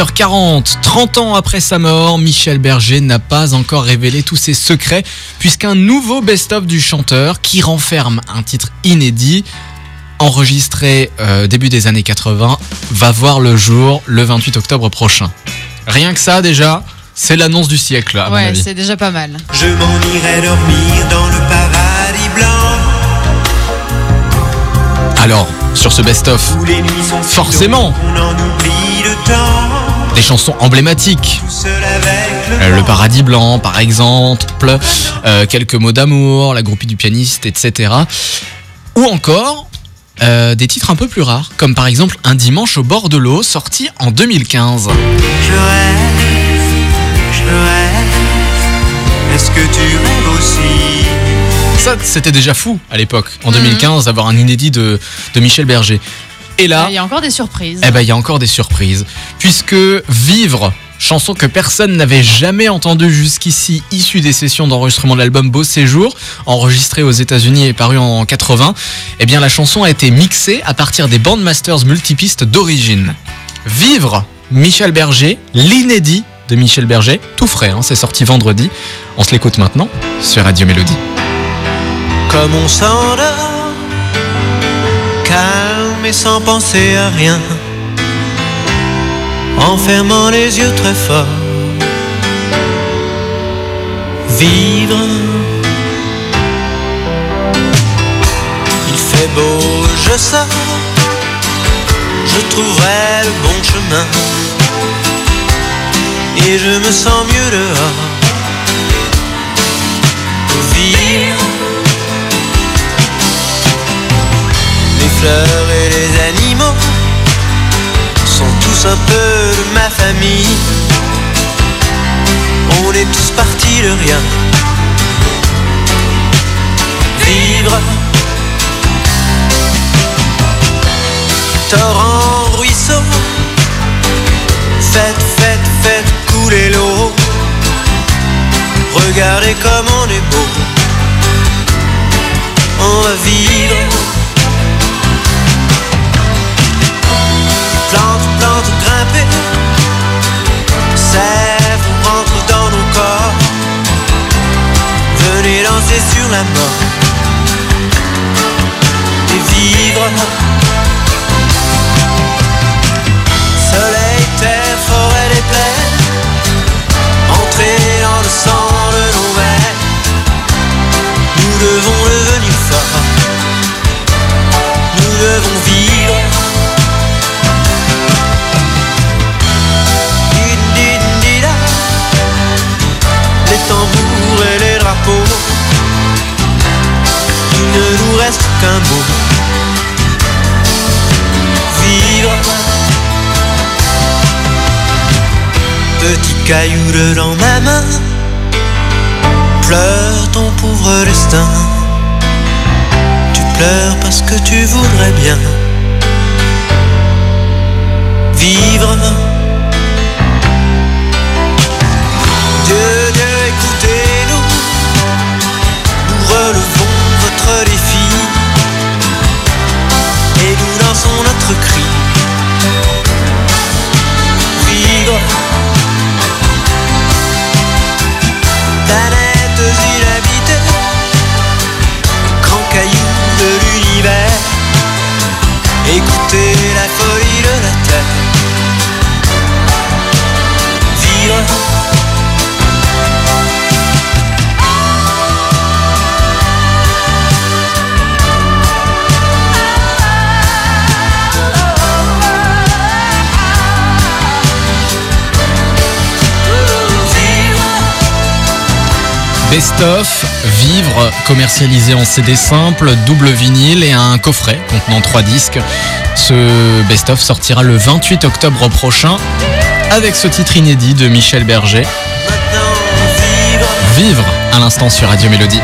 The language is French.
8h40, 30 ans après sa mort, Michel Berger n'a pas encore révélé tous ses secrets, puisqu'un nouveau best-of du chanteur, qui renferme un titre inédit, enregistré euh, début des années 80, va voir le jour le 28 octobre prochain. Rien que ça déjà, c'est l'annonce du siècle, à Ouais, c'est déjà pas mal. Je m'en irai dormir dans le paradis blanc Alors, sur ce best-of, Forcément. des chansons emblématiques. Le, Euh, paradis blanc, par exemple, euh, quelques mots d'amour, la groupie du pianiste, etc. Ou encore euh, des titres un peu plus rares, comme par exemple Un dimanche au bord de l'eau, sorti en 2015. Je rêve, je rêve. Est-ce que tu rêves aussi? Ça, c'était déjà fou à l'époque, en Mhm. 2015, d'avoir un inédit de, de Michel Berger. Et là, Il y a encore des surprises. eh ben, il y a encore des surprises. Puisque Vivre, chanson que personne n'avait jamais entendue jusqu'ici, issue des sessions d'enregistrement de l'album Beau Séjour, enregistrée aux États-Unis et parue en 80, eh bien la chanson a été mixée à partir des bandmasters multipistes d'origine. Vivre, Michel Berger, l'inédit de Michel Berger, tout frais, hein, c'est sorti vendredi. On se l'écoute maintenant sur Radio Mélodie. Comme on s'endort, calme et sans penser à rien, en fermant les yeux très fort. Vivre, il fait beau, je sors, je trouverai le bon chemin, et je me sens mieux dehors. Vivre. Fleurs et les animaux sont tous un peu de ma famille. On est tous partis de rien. Vivre. Torrent, ruisseau. Faites, faites, faites couler l'eau. Regardez comme on est beau. On va vivre. La mort. Et vivre. Petit caillou dans ma main. Pleure ton pauvre destin. Tu pleures parce que tu voudrais bien La de la. Vivre. Best of, Vivre, commercialisé en CD simple, double vinyle et un coffret contenant trois disques. Ce best of sortira le 28 octobre prochain avec ce titre inédit de Michel Berger. Vivre, à l'instant sur Radio Mélodie.